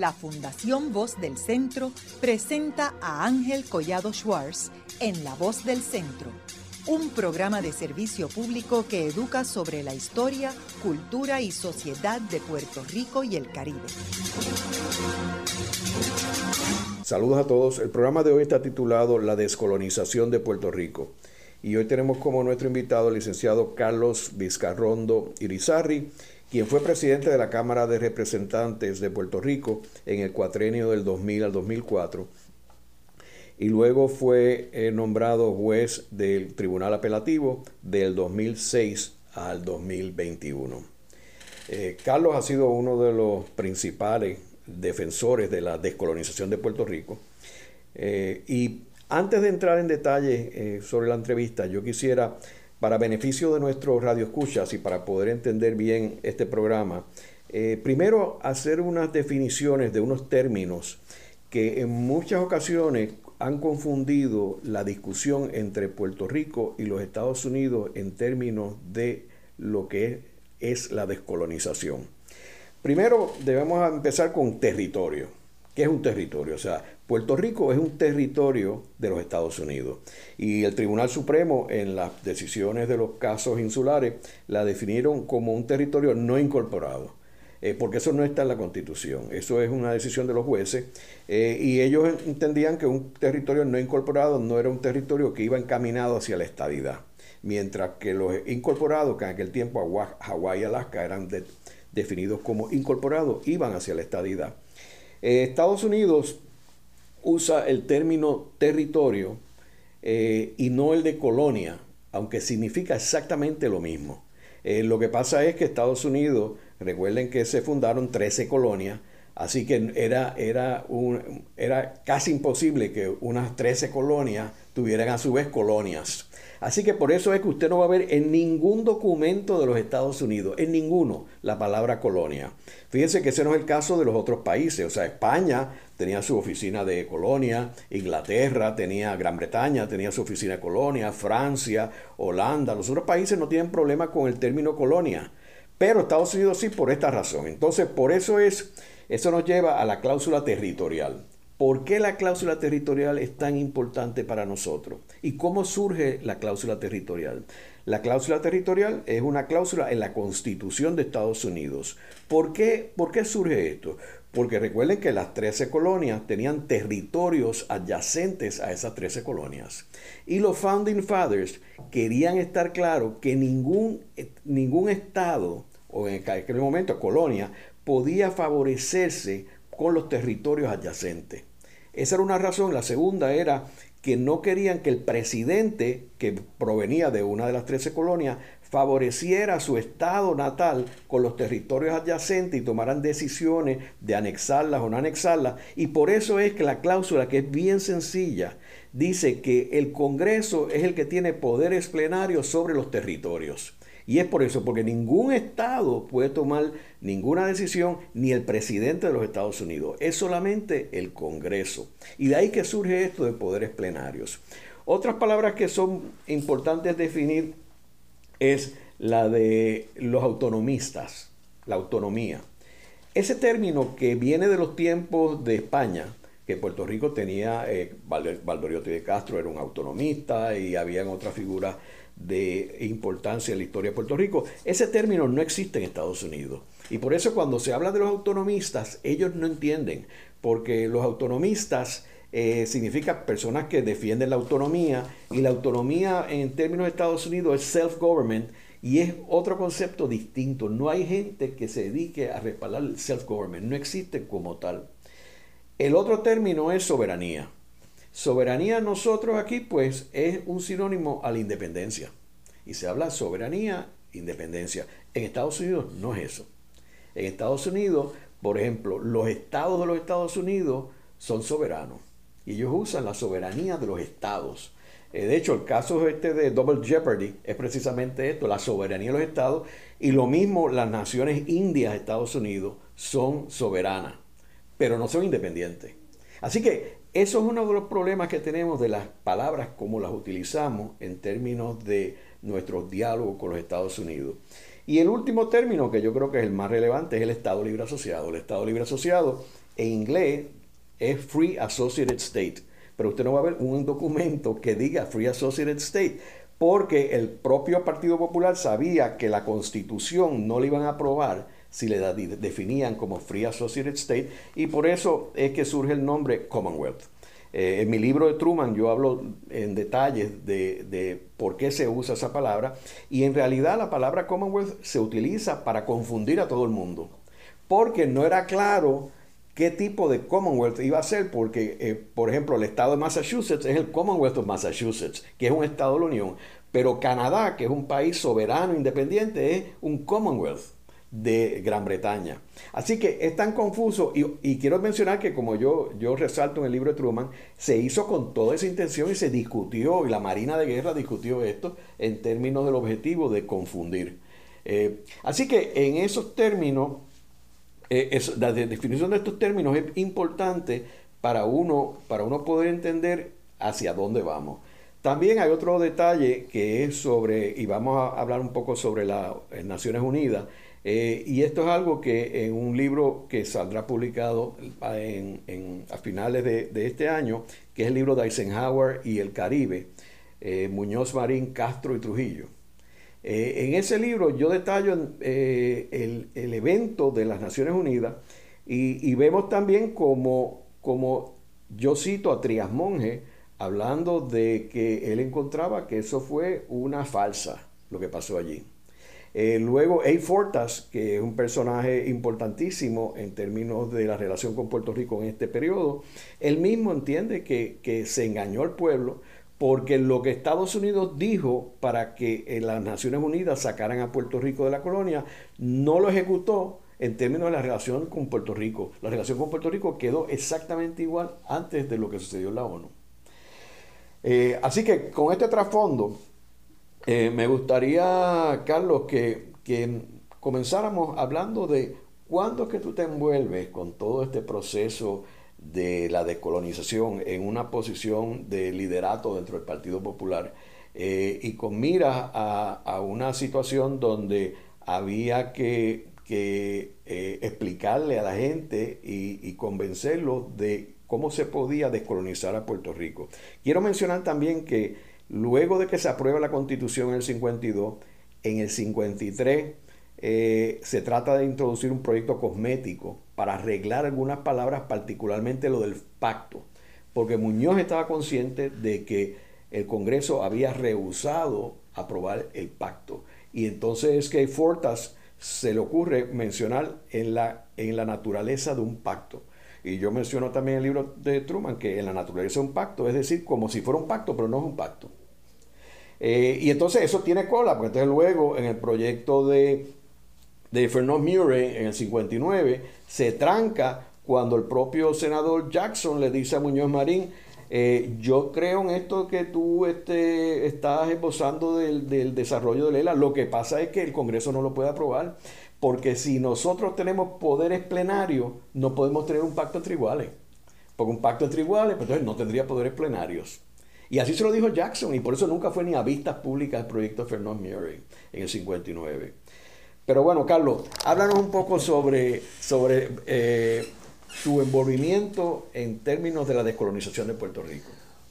la Fundación Voz del Centro presenta a Ángel Collado Schwartz en La Voz del Centro, un programa de servicio público que educa sobre la historia, cultura y sociedad de Puerto Rico y el Caribe. Saludos a todos. El programa de hoy está titulado La descolonización de Puerto Rico. Y hoy tenemos como nuestro invitado el licenciado Carlos Vizcarrondo Irizarri, quien fue presidente de la Cámara de Representantes de Puerto Rico en el cuatrenio del 2000 al 2004 y luego fue eh, nombrado juez del Tribunal Apelativo del 2006 al 2021. Eh, Carlos ha sido uno de los principales defensores de la descolonización de Puerto Rico. Eh, y antes de entrar en detalle sobre la entrevista, yo quisiera para beneficio de nuestros radioescuchas y para poder entender bien este programa, eh, primero hacer unas definiciones de unos términos que en muchas ocasiones han confundido la discusión entre Puerto Rico y los Estados Unidos en términos de lo que es la descolonización. Primero debemos empezar con territorio. ¿Qué es un territorio? O sea, Puerto Rico es un territorio de los Estados Unidos y el Tribunal Supremo en las decisiones de los casos insulares la definieron como un territorio no incorporado. Eh, porque eso no está en la Constitución, eso es una decisión de los jueces, eh, y ellos entendían que un territorio no incorporado no era un territorio que iba encaminado hacia la estadidad, mientras que los incorporados, que en aquel tiempo Hawái y Alaska eran definidos como incorporados, iban hacia la estadidad. Eh, Estados Unidos usa el término territorio eh, y no el de colonia, aunque significa exactamente lo mismo. Eh, lo que pasa es que Estados Unidos, recuerden que se fundaron 13 colonias, así que era, era, un, era casi imposible que unas 13 colonias tuvieran a su vez colonias. Así que por eso es que usted no va a ver en ningún documento de los Estados Unidos, en ninguno, la palabra colonia. Fíjense que ese no es el caso de los otros países. O sea, España tenía su oficina de colonia, Inglaterra tenía, Gran Bretaña tenía su oficina de colonia, Francia, Holanda. Los otros países no tienen problema con el término colonia. Pero Estados Unidos sí por esta razón. Entonces, por eso es, eso nos lleva a la cláusula territorial. ¿Por qué la cláusula territorial es tan importante para nosotros? ¿Y cómo surge la cláusula territorial? La cláusula territorial es una cláusula en la Constitución de Estados Unidos. ¿Por qué, ¿Por qué surge esto? Porque recuerden que las 13 colonias tenían territorios adyacentes a esas 13 colonias. Y los Founding Fathers querían estar claros que ningún, ningún estado, o en aquel momento colonia, podía favorecerse con los territorios adyacentes. Esa era una razón. La segunda era que no querían que el presidente, que provenía de una de las 13 colonias, favoreciera su estado natal con los territorios adyacentes y tomaran decisiones de anexarlas o no anexarlas. Y por eso es que la cláusula, que es bien sencilla, dice que el Congreso es el que tiene poderes plenarios sobre los territorios. Y es por eso, porque ningún Estado puede tomar ninguna decisión, ni el presidente de los Estados Unidos. Es solamente el Congreso. Y de ahí que surge esto de poderes plenarios. Otras palabras que son importantes definir es la de los autonomistas, la autonomía. Ese término que viene de los tiempos de España, que Puerto Rico tenía, eh, Valdoriotti de Castro era un autonomista y habían otras figuras de importancia en la historia de Puerto Rico. Ese término no existe en Estados Unidos. Y por eso cuando se habla de los autonomistas, ellos no entienden, porque los autonomistas eh, significa personas que defienden la autonomía y la autonomía en términos de Estados Unidos es self-government y es otro concepto distinto. No hay gente que se dedique a respaldar el self-government, no existe como tal. El otro término es soberanía. Soberanía nosotros aquí pues es un sinónimo a la independencia. Y se habla soberanía, independencia. En Estados Unidos no es eso. En Estados Unidos, por ejemplo, los estados de los Estados Unidos son soberanos. Y ellos usan la soberanía de los estados. Eh, de hecho, el caso este de Double Jeopardy es precisamente esto, la soberanía de los estados. Y lo mismo las naciones indias de Estados Unidos son soberanas, pero no son independientes. Así que eso es uno de los problemas que tenemos de las palabras como las utilizamos en términos de nuestro diálogo con los Estados Unidos. Y el último término, que yo creo que es el más relevante, es el Estado Libre Asociado. El Estado Libre Asociado en inglés es Free Associated State. Pero usted no va a ver un documento que diga Free Associated State, porque el propio Partido Popular sabía que la constitución no le iban a aprobar si le definían como Free Associated State, y por eso es que surge el nombre Commonwealth. Eh, en mi libro de Truman yo hablo en detalles de, de, por qué se usa esa palabra y en realidad la palabra Commonwealth se utiliza para confundir a todo el mundo, porque no era claro qué tipo de Commonwealth iba a ser, porque, eh, por ejemplo, el estado de Massachusetts es el Commonwealth of Massachusetts, que es un estado de la Unión, pero Canadá, que es un país soberano, independiente, es un Commonwealth de Gran Bretaña. Así que es tan confuso y, quiero mencionar que como yo, yo resalto en el libro de Truman, se hizo con toda esa intención y se discutió y la Marina de Guerra discutió esto en términos del objetivo de confundir. Eh, así que en esos términos eh, la definición de estos términos es importante para uno, para uno poder entender hacia dónde vamos. También hay otro detalle que es sobre, y vamos a hablar un poco sobre las Naciones Unidas, eh, y esto es algo que en un libro que saldrá publicado en, a finales de, este año, que es el libro de Eisenhower y el Caribe, eh, Muñoz Marín, Castro y Trujillo. Eh, en ese libro yo detallo eh, el, evento de las Naciones Unidas y, vemos también como, como yo cito a Trias Monge hablando de que él encontraba que eso fue una falsa, lo que pasó allí. Eh, luego, A. Fortas, que es un personaje importantísimo en términos de la relación con Puerto Rico en este periodo, él mismo entiende que, que se engañó al pueblo porque lo que Estados Unidos dijo para que eh, las Naciones Unidas sacaran a Puerto Rico de la colonia, no lo ejecutó en términos de la relación con Puerto Rico. La relación con Puerto Rico quedó exactamente igual antes de lo que sucedió en la ONU. Eh, así que con este trasfondo, eh, me gustaría, Carlos, que, que comenzáramos hablando de cuándo es que tú te envuelves con todo este proceso de la descolonización en una posición de liderato dentro del Partido Popular eh, y con mira a, una situación donde había que, eh, explicarle a la gente y, y convencerlo de cómo se podía descolonizar a Puerto Rico. Quiero mencionar también que luego de que se aprueba la constitución en el 52, en el 53 eh, se trata de introducir un proyecto cosmético para arreglar algunas palabras, particularmente lo del pacto, porque Muñoz estaba consciente de que el Congreso había rehusado aprobar el pacto. Y entonces es que Fortas se le ocurre mencionar en la, en la naturaleza de un pacto. Y yo menciono también el libro de Truman que en la naturaleza de un pacto, es decir, como si fuera un pacto, pero no es un pacto. Eh, y entonces eso tiene cola, porque entonces luego en el proyecto de de Fernand Murray en el 59 se tranca cuando el propio senador Jackson le dice a Muñoz Marín, eh, yo creo en esto que tú este, estás esbozando del, desarrollo de Lela. Lo que pasa es que el Congreso no lo puede aprobar, porque si nosotros tenemos poderes plenarios, no podemos tener un pacto entre iguales. Porque un pacto entre iguales, pues entonces no tendría poderes plenarios. Y así se lo dijo Jackson, y por eso nunca fue ni a vistas públicas el proyecto de Fernand Murray en el 59. Pero bueno, Carlos, háblanos un poco sobre, sobre eh, tu envolvimiento en términos de la descolonización de Puerto Rico.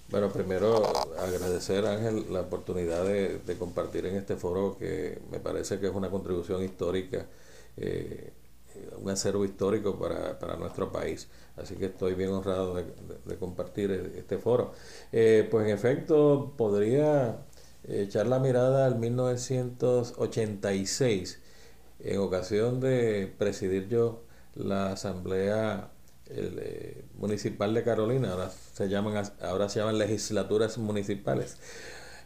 Bueno, primero agradecer Ángel la oportunidad de, compartir en este foro que me parece que es una contribución histórica, eh, un acervo histórico para, para, nuestro país. Así que estoy bien honrado de, compartir e, este foro. Eh, pues en efecto, podría echar la mirada al 1986 en ocasión de presidir yo la Asamblea eh, Municipal de Carolina, ahora se llaman, ahora se llaman legislaturas municipales.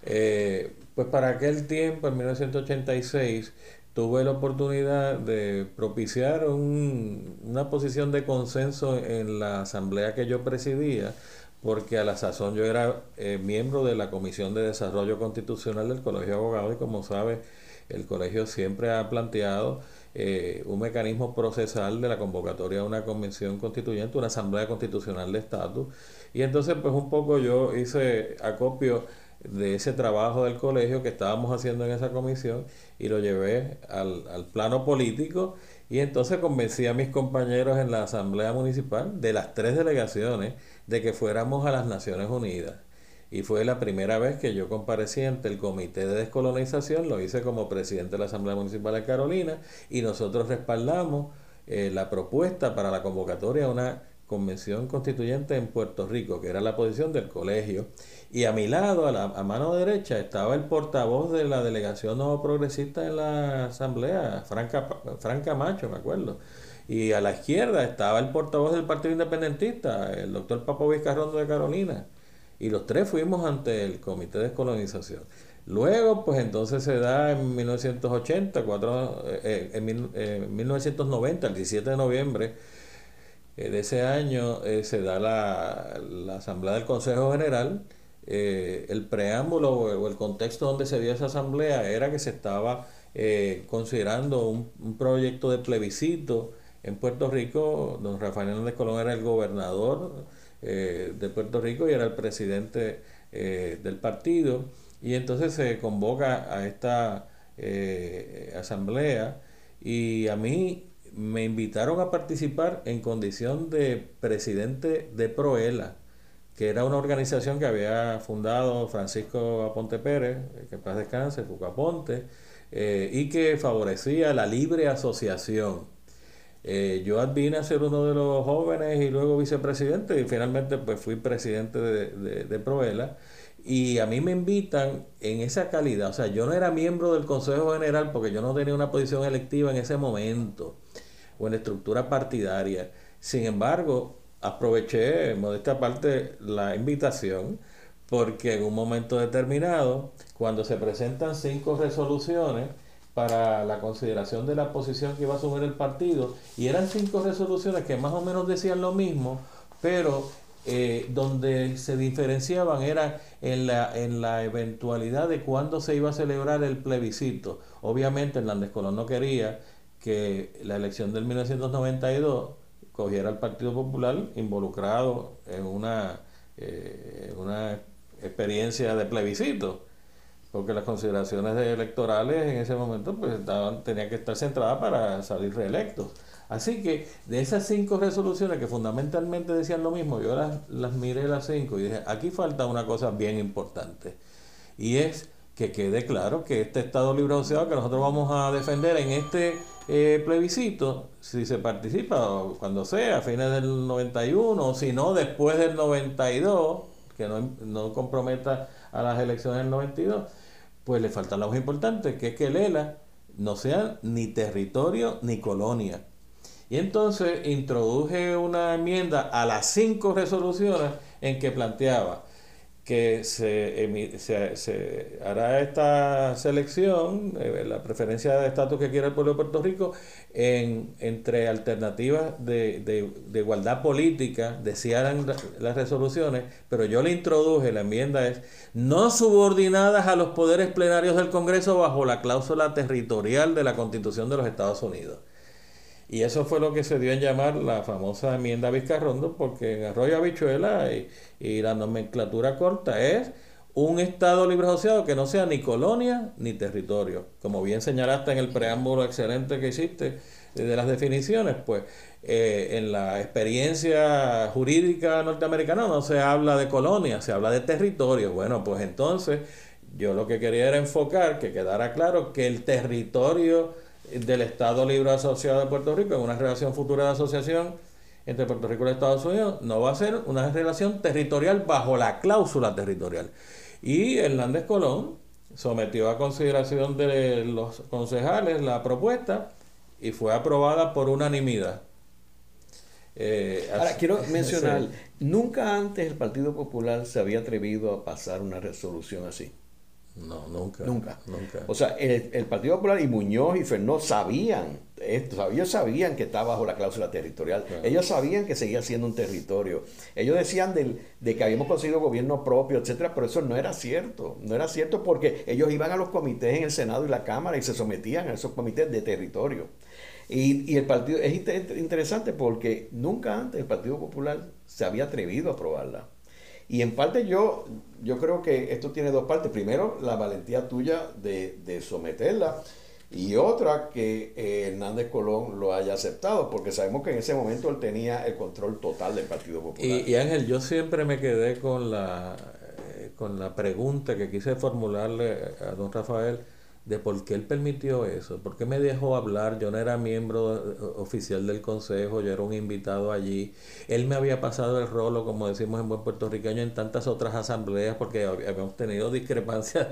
Eh, pues para aquel tiempo, en 1986, tuve la oportunidad de propiciar una posición de consenso en la asamblea que yo presidía, porque a la sazón yo era eh, miembro de la Comisión de Desarrollo Constitucional del Colegio de Abogados y como sabe, el colegio siempre ha planteado eh, un mecanismo procesal de la convocatoria de una convención constituyente, una asamblea constitucional de estatus. Y entonces, pues un poco yo hice acopio de ese trabajo del colegio que estábamos haciendo en esa comisión y lo llevé al, al plano político y entonces convencí a mis compañeros en la Asamblea Municipal de las tres delegaciones de que fuéramos a las Naciones Unidas. Y fue la primera vez que yo comparecí ante el Comité de Descolonización, lo hice como presidente de la Asamblea Municipal de Carolina y nosotros respaldamos eh, la propuesta para la convocatoria a una convención constituyente en Puerto Rico, que era la posición del colegio. Y a mi lado, a, la, a mano derecha, estaba el portavoz de la delegación no progresista en la asamblea, Franca, Franca Macho, me acuerdo. Y a la izquierda estaba el portavoz del Partido Independentista, el doctor Papo Vizcarrondo de Carolina. Y los tres fuimos ante el Comité de Descolonización. Luego, pues entonces se da en 1980, cuatro, eh, en, en 1990, el 17 de noviembre, eh, de ese año eh, se da la, la, asamblea del Consejo General. Eh, el preámbulo o el contexto donde se dio esa asamblea era que se estaba considerando un, proyecto de plebiscito en Puerto Rico. Don Rafael Hernández Colón era el gobernador de Puerto Rico y era el presidente del partido. Y entonces se convoca a esta asamblea y a mí me invitaron a participar en condición de presidente de Proela, que era una organización que había fundado Francisco Aponte Pérez, que paz descanse, Fucaponte, eh, y que favorecía la libre asociación. Eh, yo advine a ser uno de los jóvenes y luego vicepresidente y finalmente pues fui presidente de, de Proela y a mí me invitan en esa calidad, o sea, yo no era miembro del Consejo General porque yo no tenía una posición electiva en ese momento o en estructura partidaria. Sin embargo, aproveché modesta parte la invitación porque en un momento determinado, cuando se presentan cinco resoluciones para la consideración de la posición que iba a asumir el partido, y eran cinco resoluciones que más o menos decían lo mismo, pero eh, donde se diferenciaban era en la, en la eventualidad de cuándo se iba a celebrar el plebiscito. Obviamente Hernández Colón no quería que la elección del 1992 cogiera al Partido Popular involucrado en una, eh, una experiencia de plebiscito, porque las consideraciones electorales en ese momento pues estaban, tenían que estar centradas para salir reelectos. Así que de esas cinco resoluciones que fundamentalmente decían lo mismo, yo las, las miré las cinco y dije, aquí falta una cosa bien importante, y es que quede claro que este Estado libre asociado que nosotros vamos a defender en este eh, plebiscito, si se participa cuando sea, a fines del 91, o si no, después del 92, que no, no comprometa a las elecciones del 92, pues le falta más importante, que es que el ELA no sea ni territorio ni colonia. Y entonces introduje una enmienda a las cinco resoluciones en que planteaba que se, se, se, hará esta selección, eh, la preferencia de estatus que quiere el pueblo de Puerto Rico, en, entre alternativas de, de, de igualdad política, decían las resoluciones, pero yo le introduje, la enmienda es, no subordinadas a los poderes plenarios del Congreso bajo la cláusula territorial de la Constitución de los Estados Unidos. Y eso fue lo que se dio en llamar la famosa enmienda Vizcarrondo, porque en Arroyo Habichuela y, y la nomenclatura corta es un Estado libre asociado que no sea ni colonia ni territorio. Como bien señalaste en el preámbulo excelente que hiciste de las definiciones, pues eh, en la experiencia jurídica norteamericana no se habla de colonia, se habla de territorio. Bueno, pues entonces yo lo que quería era enfocar, que quedara claro que el territorio del Estado Libre Asociado de Puerto Rico en una relación futura de asociación entre Puerto Rico y Estados Unidos, no va a ser una relación territorial bajo la cláusula territorial. Y Hernández Colón sometió a consideración de los concejales la propuesta y fue aprobada por unanimidad. Eh, Ahora, quiero mencionar, nunca antes el Partido Popular se había atrevido a pasar una resolución así. No, nunca. Nunca. Nunca. O sea, el, Partido Popular y Muñoz y Fernó sabían esto, ellos sabían que estaba bajo la cláusula territorial, ellos sabían que seguía siendo un territorio, ellos decían del, de que habíamos conseguido gobierno propio, etcétera, pero eso no era cierto, no era cierto porque ellos iban a los comités en el Senado y la Cámara y se sometían a esos comités de territorio. Y, y el partido, es interesante porque nunca antes el Partido Popular se había atrevido a aprobarla. Y en parte yo, yo creo que esto tiene dos partes. Primero, la valentía tuya de, de someterla y otra que eh, Hernández Colón lo haya aceptado, porque sabemos que en ese momento él tenía el control total del Partido Popular. Y, Ángel, yo siempre me quedé con la, eh, con la pregunta que quise formularle a don Rafael de por qué él permitió eso, por qué me dejó hablar, yo no era miembro eh, oficial del consejo, yo era un invitado allí, él me había pasado el rolo, como decimos en buen puertorriqueño, en tantas otras asambleas, porque habíamos tenido discrepancias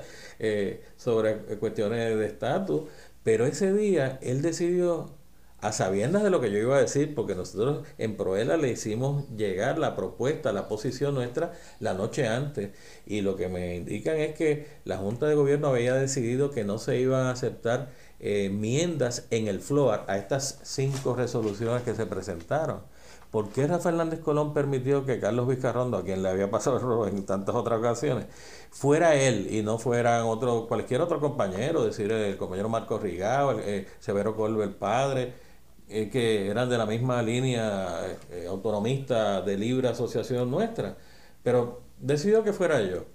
sobre cuestiones de estatus, pero ese día él decidió, a sabiendas de lo que yo iba a decir, porque nosotros en Proela le hicimos llegar la propuesta, la posición nuestra la noche antes, y lo que me indican es que la Junta de Gobierno había decidido que no se iban a aceptar eh, enmiendas en el FLOAR a estas cinco resoluciones que se presentaron. ¿Por qué Rafael Hernández Colón permitió que Carlos Vizcarrondo, a quien le había pasado el rol en tantas otras ocasiones, fuera él y no fuera otro, cualquier otro compañero, decir, el compañero Marco Rigao, el, eh, Severo Colbe, el padre, que eran de la misma línea eh, autonomista de libre asociación nuestra? Pero decidió que fuera yo.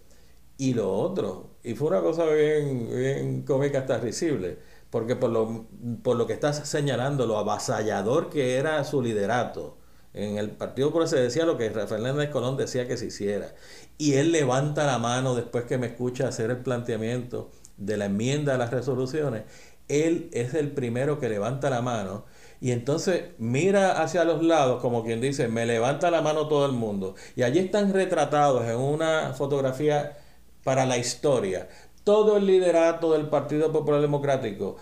Y lo otro, y fue una cosa bien, bien cómica hasta risible, porque por lo, por lo que estás señalando, lo avasallador que era su liderato, en el Partido Popular se decía lo que Rafael Hernández Colón decía que se hiciera. Y él levanta la mano después que me escucha hacer el planteamiento de la enmienda a las resoluciones. Él es el primero que levanta la mano y entonces mira hacia los lados como quien dice, me levanta la mano todo el mundo. Y allí están retratados en una fotografía para la historia todo el liderato del Partido Popular Democrático,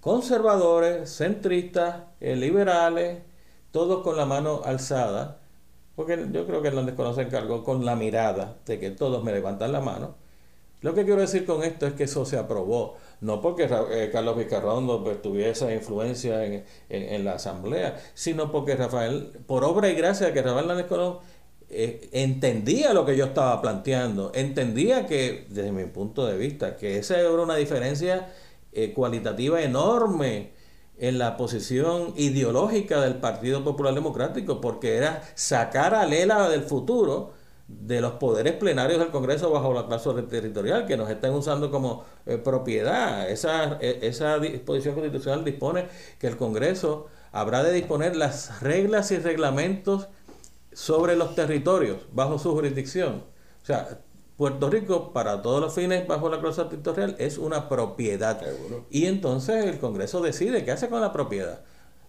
conservadores, centristas, eh, liberales, todos con la mano alzada, porque yo creo que Hernández desconoce encargó con la mirada de que todos me levantan la mano. Lo que quiero decir con esto es que eso se aprobó, no porque eh, Carlos Vizcarrondo pues, tuviese influencia en, la asamblea, sino porque Rafael, por obra y gracia de que Rafael Hernández Colón eh, entendía lo que yo estaba planteando, entendía que, desde mi punto de vista, que esa era una diferencia eh, cualitativa enorme en la posición ideológica del Partido Popular Democrático, porque era sacar a Lela del futuro de los poderes plenarios del Congreso bajo la clase territorial, que nos están usando como eh, propiedad. Esa, e, esa disposición constitucional dispone que el Congreso habrá de disponer las reglas y reglamentos sobre los territorios bajo su jurisdicción. O sea, Puerto Rico, para todos los fines bajo la clase territorial, es una propiedad. Y entonces el Congreso decide qué hace con la propiedad.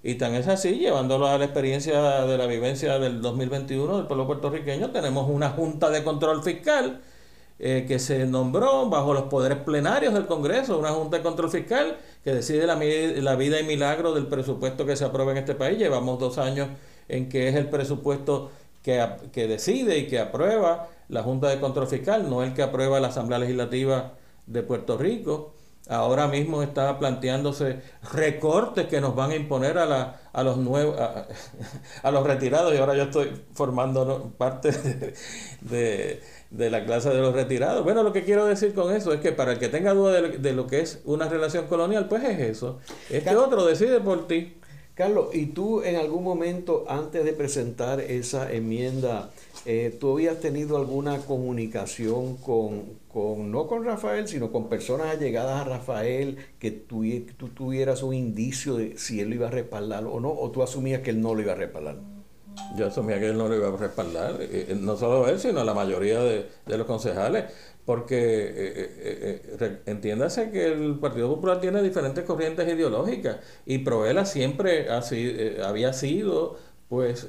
Y tan es así, llevándolo a la experiencia de la vivencia del 2021 del pueblo puertorriqueño, tenemos una Junta de Control Fiscal eh, que se nombró bajo los poderes plenarios del Congreso, una Junta de Control Fiscal que decide la, vida y milagro del presupuesto que se aprueba en este país. Llevamos dos años en que es el presupuesto que decide y que aprueba la Junta de Control Fiscal, no el que aprueba la Asamblea Legislativa de Puerto Rico. Ahora mismo está planteándose recortes que nos van a imponer a, la, a los nuevos a, los retirados y ahora yo estoy formando parte de, la clase de los retirados. Bueno, lo que quiero decir con eso es que para el que tenga duda de, lo que es una relación colonial, pues es eso. Es que otro decide por ti. Carlos, ¿y tú en algún momento antes de presentar esa enmienda eh, ¿tú habías tenido alguna comunicación con, con, no con Rafael, sino con personas allegadas a Rafael, que tú, tú tuvieras un indicio de si él lo iba a respaldar o no, o tú asumías que él no lo iba a respaldar? Yo asumía que él no lo iba a respaldar, eh, eh, no solo él, sino la mayoría de, los concejales, porque entiéndase que el Partido Popular tiene diferentes corrientes ideológicas y Proela siempre había sido, pues,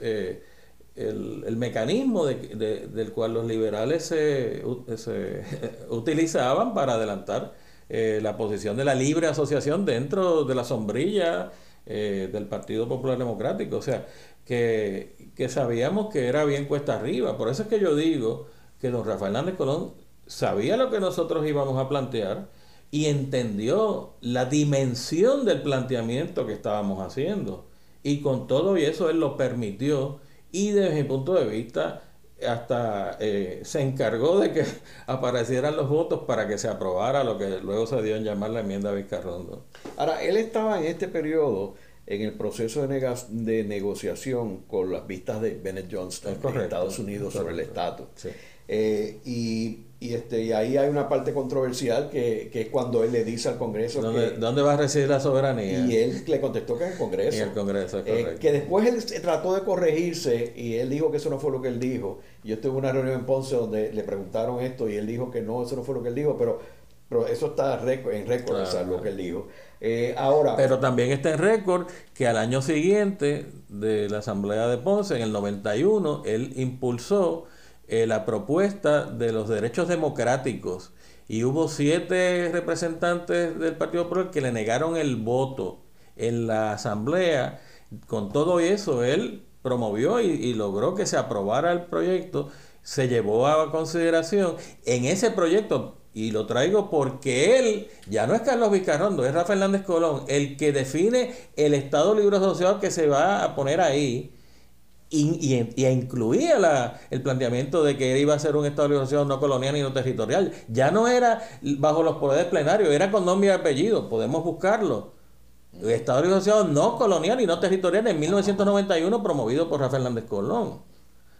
el, mecanismo del cual los liberales se, utilizaban para adelantar eh, la posición de la libre asociación dentro de la sombrilla eh, del Partido Popular Democrático. O sea, que, que, sabíamos que era bien cuesta arriba. Por eso es que yo digo que don Rafael Hernández Colón sabía lo que nosotros íbamos a plantear y entendió la dimensión del planteamiento que estábamos haciendo. Y con todo y eso él lo permitió y desde mi punto de vista hasta eh, se encargó de que aparecieran los votos para que se aprobara lo que luego se dio en llamar la enmienda Vizcarrondo. Ahora, él estaba en este periodo en el proceso de, de negociación con las vistas de Bennett Johnston en Estados Unidos sobre el estatus. Eh, y, y, este, y ahí hay una parte controversial que, que, es cuando él le dice al Congreso ¿Dónde, que, ¿Dónde va a residir la soberanía? Y él le contestó que en el Congreso. En el Congreso, eh, que después él trató de corregirse y él dijo que eso no fue lo que él dijo. Yo estuve en una reunión en Ponce donde le preguntaron esto y él dijo que no, eso no fue lo que él dijo, pero, pero eso está en récord, lo que él dijo. Eh, ahora, Pero también está en récord que al año siguiente de la Asamblea de Ponce, en el 91, él impulsó eh, la propuesta de los derechos democráticos y hubo siete representantes del Partido Popular que le negaron el voto en la Asamblea. Con todo eso, él promovió y, y logró que se aprobara el proyecto, se llevó a consideración. En ese proyecto y lo traigo porque él, ya no es Carlos Vizcarrondo, es Rafael Hernández Colón, el que define el Estado Libre Asociado que se va a poner ahí. Y, y, incluía la, el planteamiento de que iba a ser un Estado Libre Asociado no colonial ni no territorial. Ya no era bajo los poderes plenarios, era con nombre y apellido, podemos buscarlo. Estado Libre Asociado no colonial y no territorial en 1991 promovido por Rafael Hernández Colón.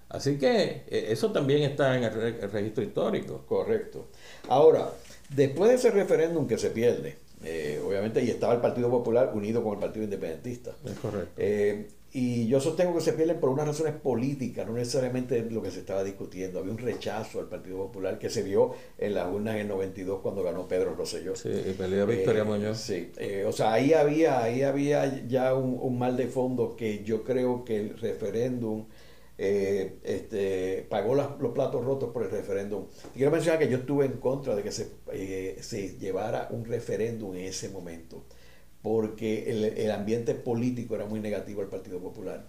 Así que eh, eso también está en el, registro histórico. Correcto. Ahora, después de ese referéndum que se pierde, eh, obviamente, y estaba el Partido Popular unido con el Partido Independentista. Es correcto. Eh, y yo sostengo que se pierden por unas razones políticas, no necesariamente lo que se estaba discutiendo. Había un rechazo al Partido Popular que se vio en las urnas en el 92 cuando ganó Pedro Rosselló. Sí, y peleó Victoria Muñoz. Sí, o sea, ahí había, ahí había ya un, un, mal de fondo que yo creo que el referéndum eh, este, pagó los platos rotos por el referéndum. Y quiero mencionar que yo estuve en contra de que se, eh, se llevara un referéndum en ese momento, porque el, ambiente político era muy negativo al Partido Popular.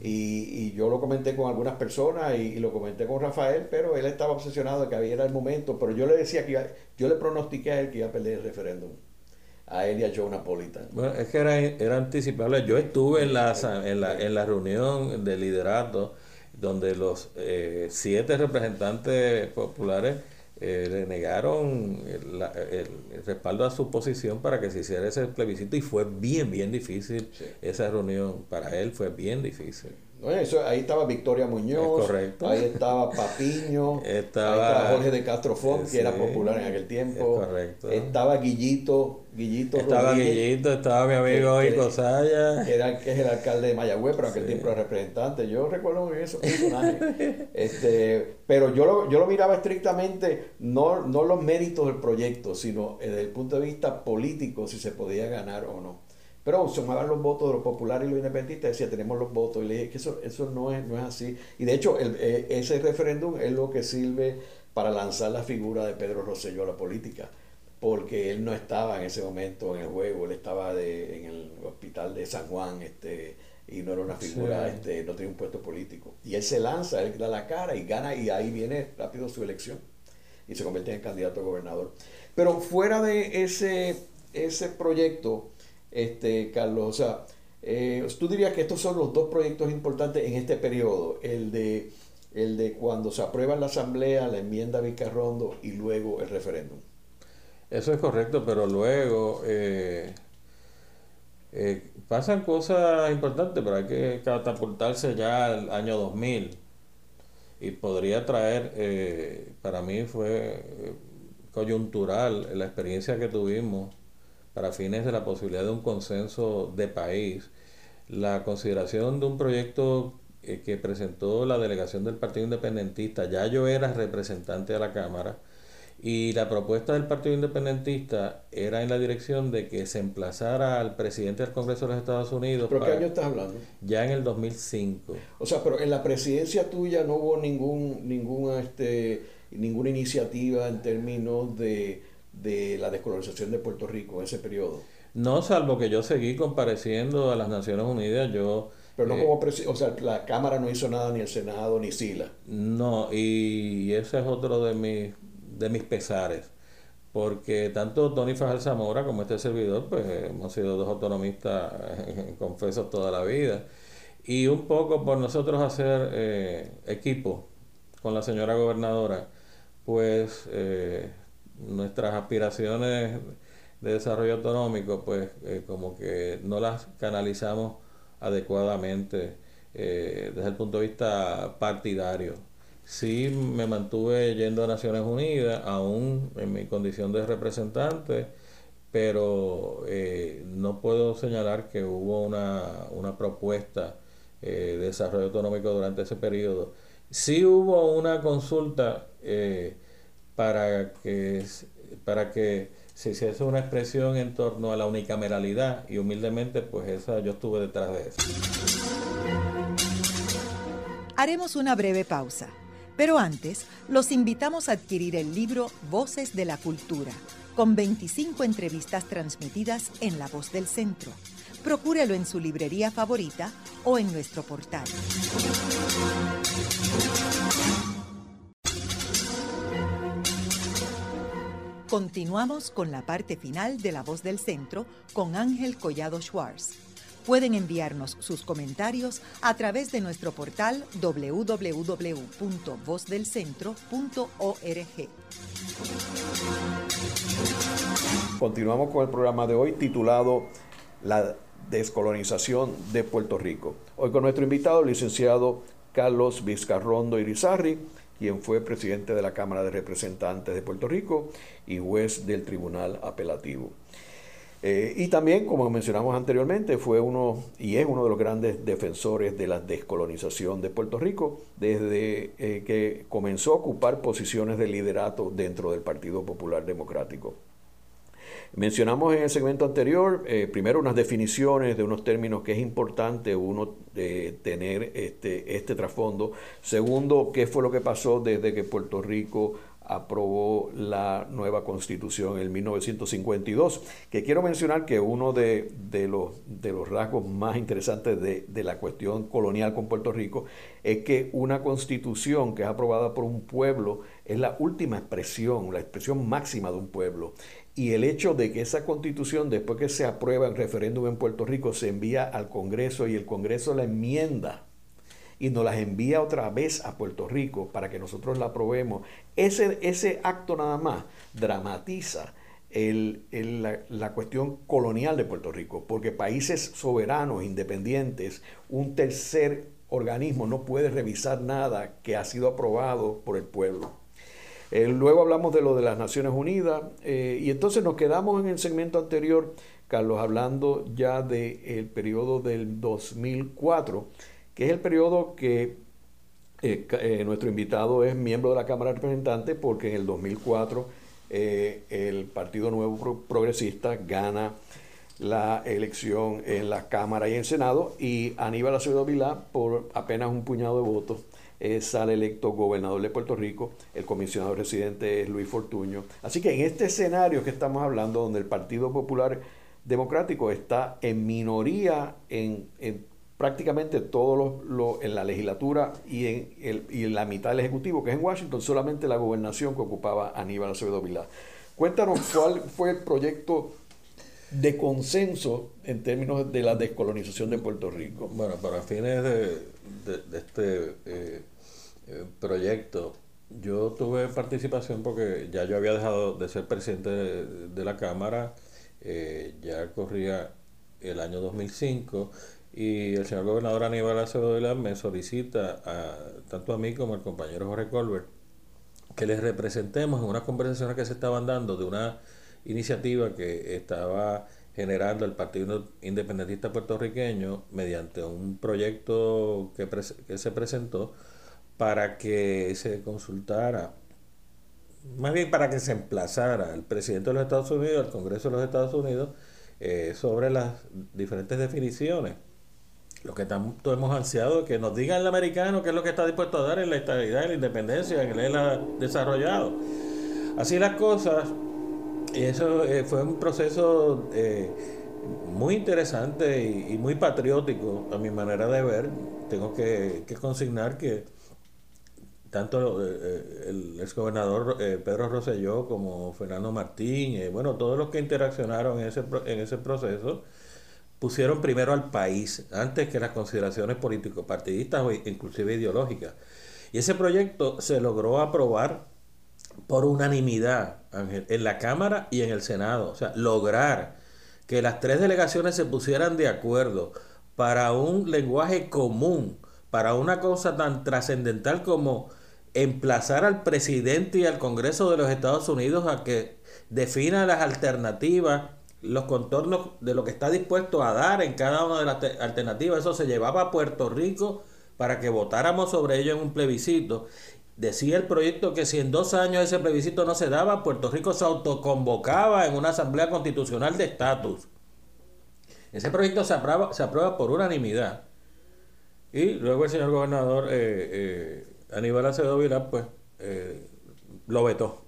y, yo lo comenté con algunas personas y, lo comenté con Rafael, pero él estaba obsesionado de que había era el momento, pero yo le decía que yo le pronostiqué a él que iba a perder el referéndum a él y a Joe Napolitan. Bueno, es que era, era anticipable. Yo estuve en la, en la, en la reunión de liderato donde los eh, siete representantes populares eh, le negaron el, respaldo a su posición para que se hiciera ese plebiscito y fue bien, bien difícil esa reunión. Para él fue bien difícil. Eso, ahí estaba Victoria Muñoz, ahí estaba Papiño, estaba, Jorge de Castro Font, que era popular en aquel tiempo, estaba Guillito, Guillito estaba Guillito, estaba mi amigo Ico Que, era, que es el alcalde de Mayagüez, pero en aquel tiempo era representante. Yo recuerdo muy bien esos personajes. este, pero yo lo, yo lo miraba estrictamente, no, no los méritos del proyecto, sino desde el punto de vista político, si se podía ganar o no. Pero sumaban los votos de los populares y los independentistas, decía, tenemos los votos. Y le dije que eso, eso no, es, no es así. Y de hecho, el, eh, ese referéndum es lo que sirve para lanzar la figura de Pedro Rosselló a la política porque él no estaba en ese momento en el juego, él estaba de, en el hospital de San Juan, este, y no era una figura, este, no tenía un puesto político. Y él se lanza, él da la cara y gana, y ahí viene rápido su elección. Y se convierte en candidato a gobernador. Pero fuera de ese, ese proyecto, este, Carlos, o sea, eh, tú dirías que estos son los dos proyectos importantes en este periodo, el de, el de cuando se aprueba en la Asamblea la enmienda Vicarrondo y luego el referéndum. Eso es correcto, pero luego eh, eh, pasan cosas importantes, pero hay que catapultarse ya al año 2000 y podría traer, eh, para mí fue coyuntural la experiencia que tuvimos para fines de la posibilidad de un consenso de país, la consideración de un proyecto que presentó la delegación del Partido Independentista, ya yo era representante de la Cámara, y la propuesta del Partido Independentista era en la dirección de que se emplazara al presidente del Congreso de los Estados Unidos. ¿Pero qué año estás hablando? Ya en el 2005. O sea, pero en la presidencia tuya no hubo ningún, ninguna, este, ninguna iniciativa en términos de, de la descolonización de Puerto Rico en ese periodo. No, salvo que yo seguí compareciendo a las Naciones Unidas, yo... Pero no eh, como o sea, la Cámara no hizo nada, ni el Senado, ni SILA. No, y ese es otro de mis de mis pesares, porque tanto Tony Fajal Zamora como este servidor, pues hemos sido dos autonomistas confesos toda la vida, y un poco por nosotros hacer eh, equipo con la señora gobernadora, pues eh, nuestras aspiraciones de desarrollo autonómico, pues eh, como que no las canalizamos adecuadamente eh, desde el punto de vista partidario. Sí me mantuve yendo a Naciones Unidas, aún en mi condición de representante, pero eh, no puedo señalar que hubo una, una propuesta de desarrollo autonómico durante ese periodo. Sí hubo una consulta para que, para que se hiciese una expresión en torno a la unicameralidad y humildemente pues esa yo estuve detrás de eso. Haremos una breve pausa, pero antes los invitamos a adquirir el libro Voces de la Cultura, con 25 entrevistas transmitidas en La Voz del Centro. Procúrelo en su librería favorita o en nuestro portal. Continuamos con la parte final de La Voz del Centro con Ángel Collado Schwartz. Pueden enviarnos sus comentarios a través de nuestro portal www.vozdelcentro.org. Continuamos con el programa de hoy titulado La descolonización de Puerto Rico. Hoy con nuestro invitado, el licenciado Carlos Vizcarrondo Irizarri, quien fue presidente de la Cámara de Representantes de Puerto Rico y juez del Tribunal Apelativo. Eh, y también, como mencionamos anteriormente, fue uno y es uno de los grandes defensores de la descolonización de Puerto Rico desde eh, que comenzó a ocupar posiciones de liderato dentro del Partido Popular Democrático. Mencionamos en el segmento anterior, eh, primero unas definiciones de unos términos que es importante uno eh, tener este, este trasfondo. Segundo, qué fue lo que pasó desde que Puerto Rico aprobó la nueva constitución en 1952, que quiero mencionar que uno de, los, rasgos más interesantes de, la cuestión colonial con Puerto Rico es que una constitución que es aprobada por un pueblo es la última expresión, la expresión máxima de un pueblo y el hecho de que esa constitución, después que se aprueba en referéndum en Puerto Rico, se envía al Congreso y el Congreso la enmienda y nos las envía otra vez a Puerto Rico para que nosotros la aprobemos, ese, ese acto nada más dramatiza el, la, la, cuestión colonial de Puerto Rico, porque países soberanos, independientes, un tercer organismo no puede revisar nada que ha sido aprobado por el pueblo. Eh, luego hablamos de lo de las Naciones Unidas eh, y entonces nos quedamos en el segmento anterior, Carlos, hablando ya del periodo del 2004, que es el periodo que eh, nuestro invitado es miembro de la Cámara de Representantes porque en el 2004 el Partido Nuevo Progresista gana la elección en la Cámara y en el Senado y Aníbal Acevedo Vilá por apenas un puñado de votos sale electo gobernador de Puerto Rico, el comisionado residente es Luis Fortuño. Así que en este escenario que estamos hablando, donde el Partido Popular Democrático está en minoría en, prácticamente todo lo, en la legislatura y en, el, y en la mitad del Ejecutivo, que es en Washington, solamente la gobernación que ocupaba Aníbal Acevedo Vilá. Cuéntanos cuál fue el proyecto de consenso en términos de la descolonización de Puerto Rico. Bueno, para fines de, este eh, eh, proyecto, yo tuve participación porque ya yo había dejado de ser presidente de, la Cámara, eh, ya corría el año 2005 y el señor gobernador Aníbal Acevedo Villar me solicita a, tanto a mí como al compañero Jorge Colbert que les representemos en unas conversaciones que se estaban dando de una iniciativa que estaba generando el Partido Independentista Puertorriqueño mediante un proyecto que, que se presentó para que se consultara, más bien para que se emplazara al presidente de los Estados Unidos, al Congreso de los Estados Unidos, eh, sobre las diferentes definiciones. Lo que tanto hemos ansiado, que nos diga el americano qué es lo que está dispuesto a dar en la estabilidad y la independencia él ha desarrollado. Así las cosas, y eso eh, fue un proceso eh, muy interesante y, muy patriótico a mi manera de ver. Tengo que, consignar que tanto eh, el exgobernador Pedro Rosselló como Fernando Martín, bueno, todos los que interaccionaron en ese, en ese proceso, pusieron primero al país antes que las consideraciones político-partidistas o inclusive ideológicas. Y ese proyecto se logró aprobar por unanimidad, Ángel, en la Cámara y en el Senado. O sea, lograr que las tres delegaciones se pusieran de acuerdo para un lenguaje común, para una cosa tan trascendental como emplazar al presidente y al Congreso de los Estados Unidos a que defina las alternativas, los contornos de lo que está dispuesto a dar en cada una de las alternativas. Eso se llevaba a Puerto Rico para que votáramos sobre ello en un plebiscito. Decía el proyecto que si en dos años ese plebiscito no se daba, Puerto Rico se autoconvocaba en una asamblea constitucional de estatus. Ese proyecto se aprueba, se aprueba por unanimidad. Y luego el señor gobernador eh, eh, Aníbal Acevedo Vilá, pues, eh, lo vetó.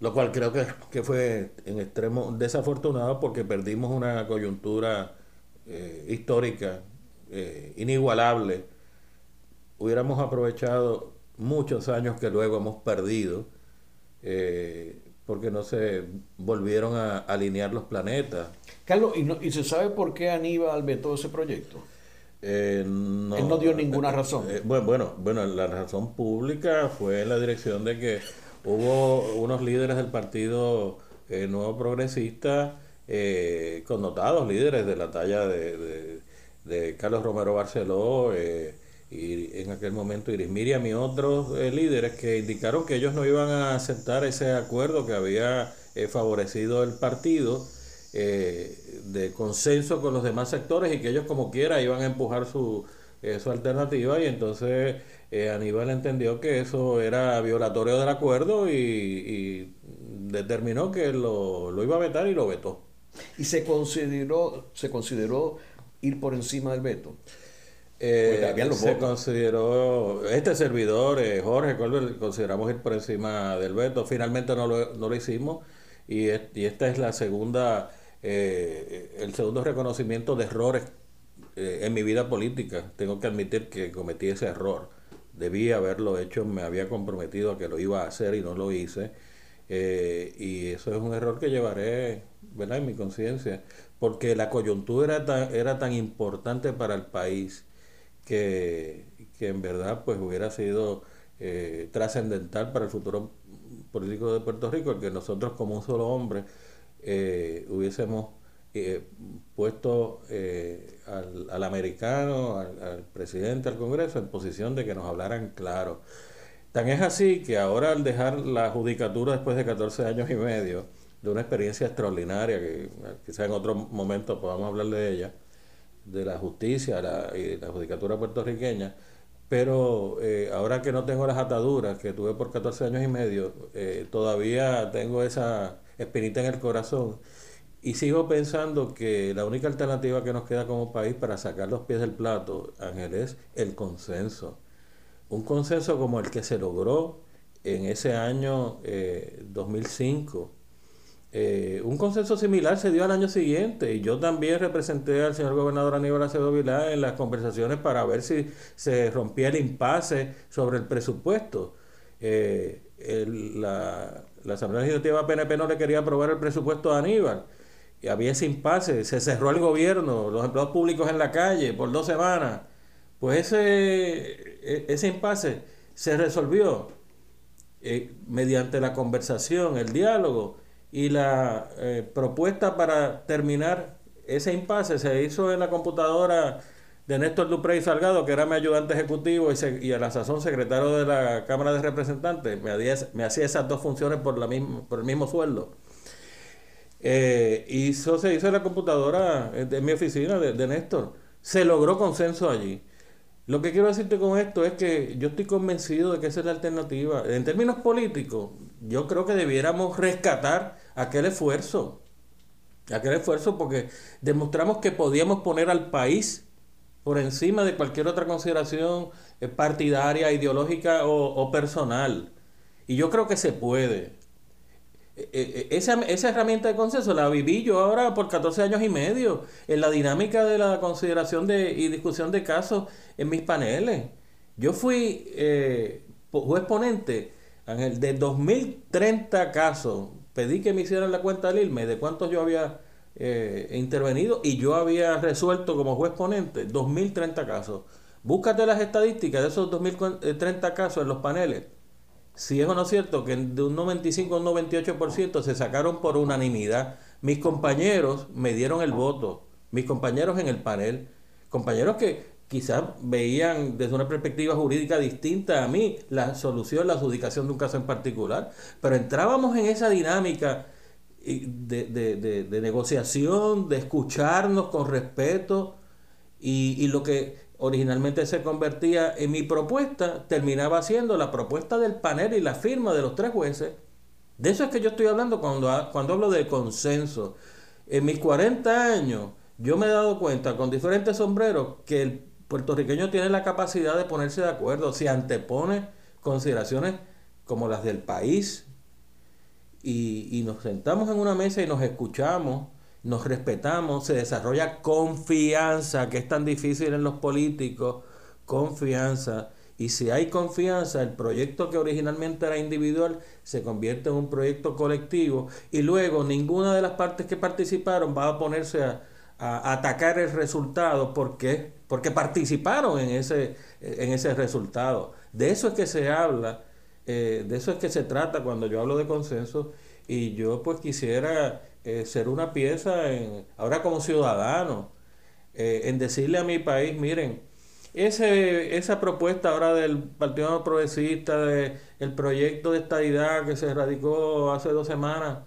Lo cual creo que, fue en extremo desafortunado porque perdimos una coyuntura histórica inigualable. Hubiéramos aprovechado muchos años que luego hemos perdido porque no se volvieron a alinear los planetas. Carlos, ¿y, ¿y se sabe por qué Aníbal vetó ese proyecto? Eh, no, Él no dio ninguna eh, razón. Eh, bueno, bueno, la razón pública fue en la dirección de que hubo unos líderes del Partido Nuevo Progresista, connotados líderes de la talla de, de Carlos Romero Barceló, y en aquel momento Iris Miriam y otros eh, líderes que indicaron que ellos no iban a aceptar ese acuerdo que había eh, favorecido el partido eh, de consenso con los demás sectores y que ellos como quiera iban a empujar su, su alternativa y entonces Aníbal entendió que eso era violatorio del acuerdo y, determinó que lo, lo iba a vetar y lo vetó. ¿Y se consideró, se consideró ir por encima del veto? Eh, se consideró, este servidor, eh, Jorge Colbert, consideramos ir por encima del veto. Finalmente no lo, no lo hicimos y, y, esta es la segunda, eh, el segundo reconocimiento de errores en mi vida política. Tengo que admitir que cometí ese error. Debí haberlo hecho, me había comprometido a que lo iba a hacer y no lo hice. y eso es un error que llevaré ¿verdad? en mi conciencia, porque la coyuntura era tan, era tan importante para el país que, en verdad pues hubiera sido eh, trascendental para el futuro político de Puerto Rico, que nosotros como un solo hombre eh, hubiésemos eh, puesto al, americano, al, presidente, al Congreso, en posición de que nos hablaran claro. Tan es así que ahora al dejar la judicatura después de 14 años y medio, de una experiencia extraordinaria, que quizá en otro momento podamos hablar de ella, de la justicia la, y la judicatura puertorriqueña, pero eh, ahora que no tengo las ataduras que tuve por 14 años y medio, eh, todavía tengo esa espinita en el corazón y sigo pensando que la única alternativa que nos queda como país para sacar los pies del plato, Ángel, es el consenso. Un consenso como el que se logró en ese año 2005 eh, eh, un consenso similar se dio al año siguiente y yo también representé al señor gobernador Aníbal Acevedo Vilá en las conversaciones para ver si se rompía el impasse sobre el presupuesto. Eh, la, Asamblea Legislativa PNP no le quería aprobar el presupuesto a Aníbal y había ese impasse, se cerró el gobierno, los empleados públicos en la calle por dos semanas. Pues ese, e, ese impasse se resolvió eh, mediante la conversación, el diálogo y la eh, propuesta para terminar ese impasse se hizo en la computadora de Néstor Duprey Salgado, que era mi ayudante ejecutivo y, y a la sazón secretario de la Cámara de Representantes. Me, me hacía esas dos funciones por, la por el mismo sueldo. Eh, y eso se hizo en la computadora de mi oficina de, de Néstor. Se logró consenso allí. Lo que quiero decirte con esto es que yo estoy convencido de que esa es la alternativa. En términos políticos, yo creo que debiéramos rescatar aquel esfuerzo. Aquel esfuerzo porque demostramos que podíamos poner al país por encima de cualquier otra consideración eh, partidaria, ideológica o, personal. Y yo creo que se puede. E, e, e, esa, esa, herramienta de consenso la viví yo ahora por 14 años y medio en la dinámica de la consideración de, y discusión de casos en mis paneles. Yo fui eh, juez ponente de 2030 casos, pedí que me hicieran la cuenta del ILME de cuántos yo había eh, intervenido y yo había resuelto como juez ponente 2030 casos. Búscate las estadísticas de esos 2030 casos en los paneles si es o no cierto que de un 95 a un 98% se sacaron por unanimidad. Mis compañeros me dieron el voto, mis compañeros en el panel, compañeros que quizás veían desde una perspectiva jurídica distinta a mí la solución, la adjudicación de un caso en particular, pero entrábamos en esa dinámica de, de, de, negociación, de escucharnos con respeto y, y lo que originalmente se convertía en mi propuesta, terminaba siendo la propuesta del panel y la firma de los tres jueces. De eso es que yo estoy hablando cuando, cuando hablo de consenso. En mis 40 años, yo me he dado cuenta con diferentes sombreros que el puertorriqueño tiene la capacidad de ponerse de acuerdo, si antepone consideraciones como las del país y, y nos sentamos en una mesa y nos escuchamos nos respetamos, se desarrolla confianza, que es tan difícil en los políticos, confianza. Y si hay confianza, el proyecto que originalmente era individual se convierte en un proyecto colectivo y luego ninguna de las partes que participaron va a ponerse a, atacar el resultado porque, porque participaron en ese, en ese resultado. De eso es que se habla, eh, de eso es que se trata cuando yo hablo de consenso y yo pues quisiera eh, ser una pieza, en, ahora como ciudadano, eh, en decirle a mi país, miren, ese, esa propuesta ahora del Partido Progresista, de, el proyecto de estadidad que se radicó hace dos semanas,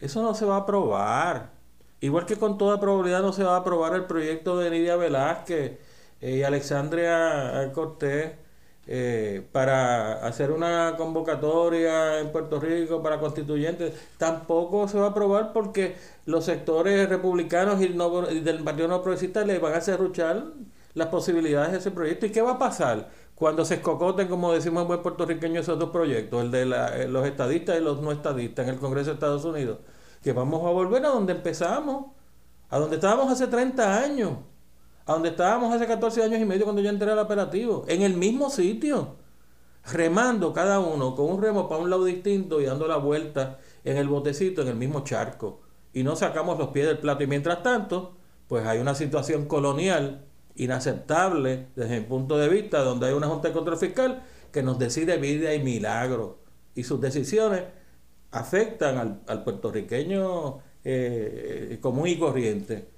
eso no se va a aprobar. Igual que con toda probabilidad no se va a aprobar el proyecto de Nidia Velázquez eh, y Alexandria Cortés eh, para hacer una convocatoria en Puerto Rico para constituyentes, tampoco se va a aprobar porque los sectores republicanos y, del Partido No Progresista le van a cerruchar las posibilidades de ese proyecto. ¿Y qué va a pasar cuando se escocoten, como decimos en buen puertorriqueño, esos dos proyectos, el de eh, los estadistas y los no estadistas en el Congreso de Estados Unidos? Que vamos a volver a donde empezamos, a donde estábamos hace 30 años a donde estábamos hace 14 años y medio cuando yo entré al operativo, en el mismo sitio, remando cada uno con un remo para un lado distinto y dando la vuelta en el botecito, en el mismo charco. Y no sacamos los pies del plato. Y mientras tanto, pues hay una situación colonial inaceptable desde mi punto de vista, donde hay una Junta de Control Fiscal que nos decide vida y milagro. Y sus decisiones afectan al, puertorriqueño eh, común y corriente.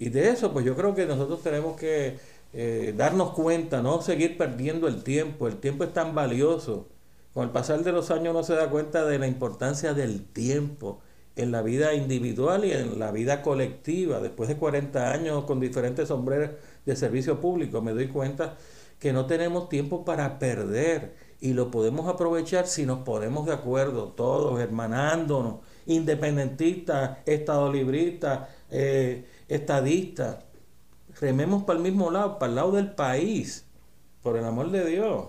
Y de eso, pues yo creo que nosotros tenemos que eh, darnos cuenta, no seguir perdiendo el tiempo. El tiempo es tan valioso. Con el pasar de los años uno se da cuenta de la importancia del tiempo en la vida individual y en la vida colectiva. Después de 40 años con diferentes sombreros de servicio público, me doy cuenta que no tenemos tiempo para perder y lo podemos aprovechar si nos ponemos de acuerdo todos, hermanándonos, independentistas, estadolibristas, eh, estadistas, rememos para el mismo lado, para el lado del país, por el amor de Dios.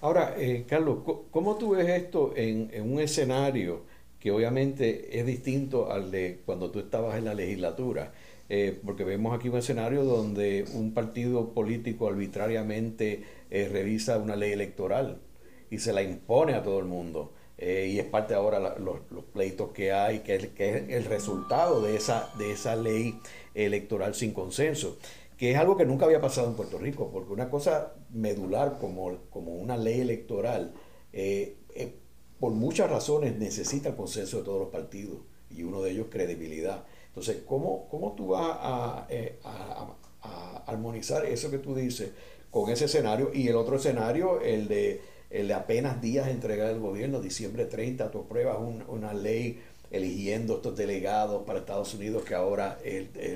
Ahora, eh, Carlos, ¿cómo tú ves esto en, un escenario que obviamente es distinto al de cuando tú estabas en la legislatura? Eh, porque vemos aquí un escenario donde un partido político arbitrariamente eh, revisa una ley electoral y se la impone a todo el mundo. Eh, y es parte ahora los, los, pleitos que hay, que es, el resultado de esa, de esa ley electoral sin consenso, que es algo que nunca había pasado en Puerto Rico, porque una cosa medular como, como una ley electoral, eh, eh, por muchas razones necesita el consenso de todos los partidos, y uno de ellos credibilidad. Entonces, ¿cómo, cómo tú vas a armonizar eso que tú dices con ese escenario y el otro escenario, el de el apenas días de entregar el gobierno, diciembre 30, tú apruebas una ley eligiendo estos delegados para Estados Unidos que ahora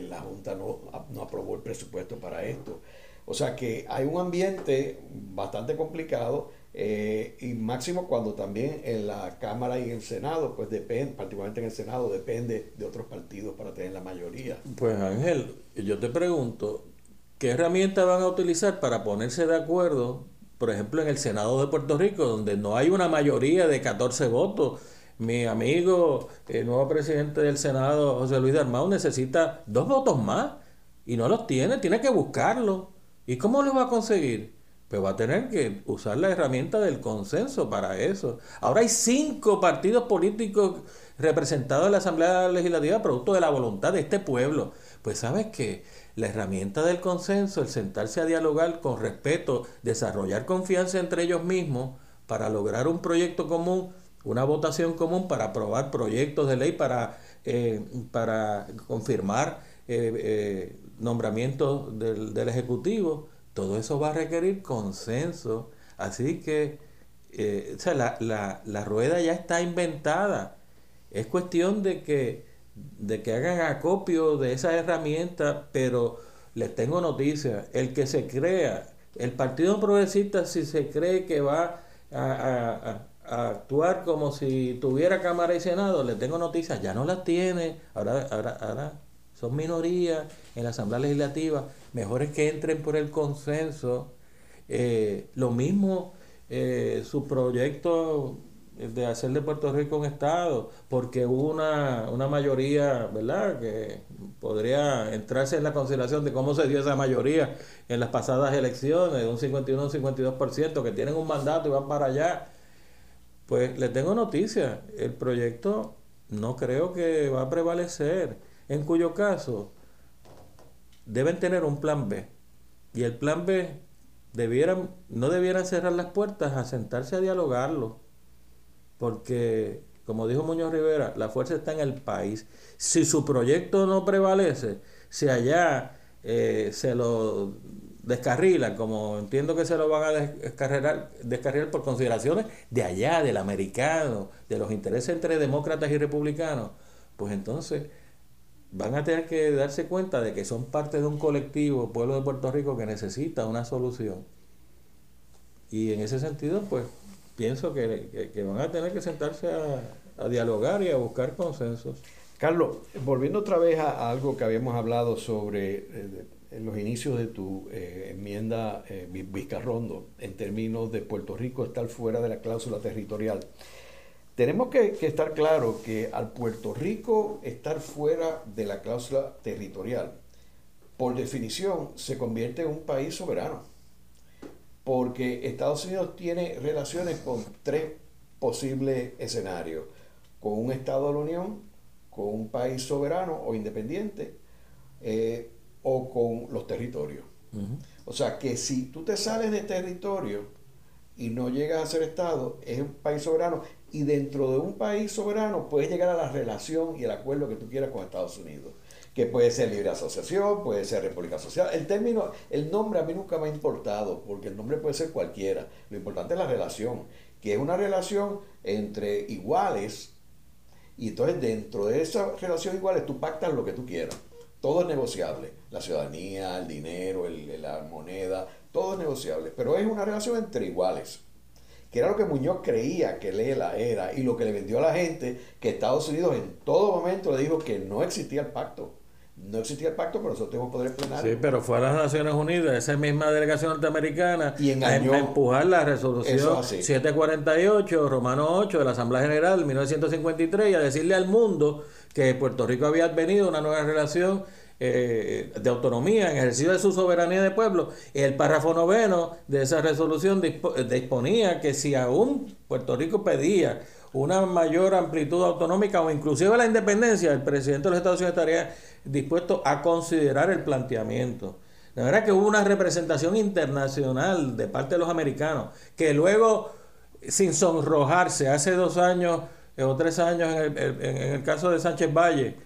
la Junta no, no aprobó el presupuesto para esto. O sea que hay un ambiente bastante complicado eh, y máximo cuando también en la Cámara y en el Senado, pues depende, particularmente en el Senado, depende de otros partidos para tener la mayoría. Pues Ángel, yo te pregunto, ¿qué herramientas van a utilizar para ponerse de acuerdo por ejemplo, en el Senado de Puerto Rico, donde no hay una mayoría de 14 votos, mi amigo, el nuevo presidente del Senado, José Luis Armado, necesita dos votos más y no los tiene, tiene que buscarlos. ¿Y cómo lo va a conseguir? Pues va a tener que usar la herramienta del consenso para eso. Ahora hay cinco partidos políticos representados en la Asamblea Legislativa producto de la voluntad de este pueblo. Pues sabes que la herramienta del consenso, el sentarse a dialogar con respeto, desarrollar confianza entre ellos mismos, para lograr un proyecto común, una votación común para aprobar proyectos de ley para, eh, para confirmar eh, eh, nombramientos del, del, Ejecutivo. Todo eso va a requerir consenso. Así que o sea, la, la, la rueda ya está inventada. Es cuestión de que, de que hagan acopio de esa herramienta, pero les tengo noticias. El que se crea, el Partido Progresista, si se cree que va a, actuar como si tuviera Cámara y Senado, le tengo noticias, ya no las tiene, ahora, ahora, ahora son minorías en la Asamblea Legislativa, mejor es que entren por el consenso. Eh, lo mismo, eh, su proyecto de hacer de Puerto Rico un Estado, porque hubo una, una mayoría, ¿verdad?, que podría entrarse en la consideración de cómo se dio esa mayoría en las pasadas elecciones, un 51 un 52%, que tienen un mandato y van para allá. Pues les tengo noticias, el proyecto no creo que va a prevalecer, en cuyo caso deben tener un plan B. Y el plan B debieran, no debieran cerrar las puertas a sentarse a dialogarlo porque, como dijo Muñoz Rivera, la fuerza está en el país. Si su proyecto no prevalece, si allá eh, se lo descarrila, como entiendo que se lo van a descarrilar, descarrilar por consideraciones de allá, del americano, de los intereses entre demócratas y republicanos, pues entonces van a tener que darse cuenta de que son parte de un colectivo, pueblo de Puerto Rico, que necesita una solución. Y en ese sentido, pues pienso que, van a tener que sentarse a, dialogar y a buscar consensos. Carlos, volviendo otra vez a, algo que habíamos hablado sobre eh, los inicios de tu eh, enmienda eh, Vizcarrondo, en términos de Puerto Rico estar fuera de la cláusula territorial. Tenemos que, que estar claro que al Puerto Rico estar fuera de la cláusula territorial, por definición, se convierte en un país soberano porque Estados Unidos tiene relaciones con tres posibles escenarios, con un Estado de la Unión, con un país soberano o independiente, eh, o con los territorios. O sea que si tú te sales de territorio y no llegas a ser Estado, es un país soberano, y dentro de un país soberano puedes llegar a la relación y el acuerdo que tú quieras con Estados Unidos que puede ser libre asociación, puede ser república social. El término, el nombre a mí nunca me ha importado, porque el nombre puede ser cualquiera. Lo importante es la relación, que es una relación entre iguales, y entonces dentro de esa relación iguales tú pactas lo que tú quieras. Todo es negociable. La ciudadanía, el dinero, la moneda, todo es negociable. Pero es una relación entre iguales que era lo que Muñoz creía que Lela era y lo que le vendió a la gente, que Estados Unidos en todo momento le dijo que no existía el pacto no existía el pacto, pero nosotros tenemos poder plenario. Sí, pero fue a las Naciones Unidas, esa misma delegación norteamericana, y a, empujar la resolución 748, Romano 8 de la Asamblea General de 1953 y a decirle al mundo que Puerto Rico había venido una nueva relación eh, de autonomía en ejercicio de su soberanía de pueblo. El párrafo noveno de esa resolución disponía que si aún Puerto Rico pedía una mayor amplitud autonómica o inclusive la independencia, el presidente de los Estados Unidos estaría dispuesto a considerar el planteamiento. La verdad que hubo una representación internacional de parte de los americanos que luego, sin sonrojarse, hace dos años eh, o tres años en el, en el caso de Sánchez Valle,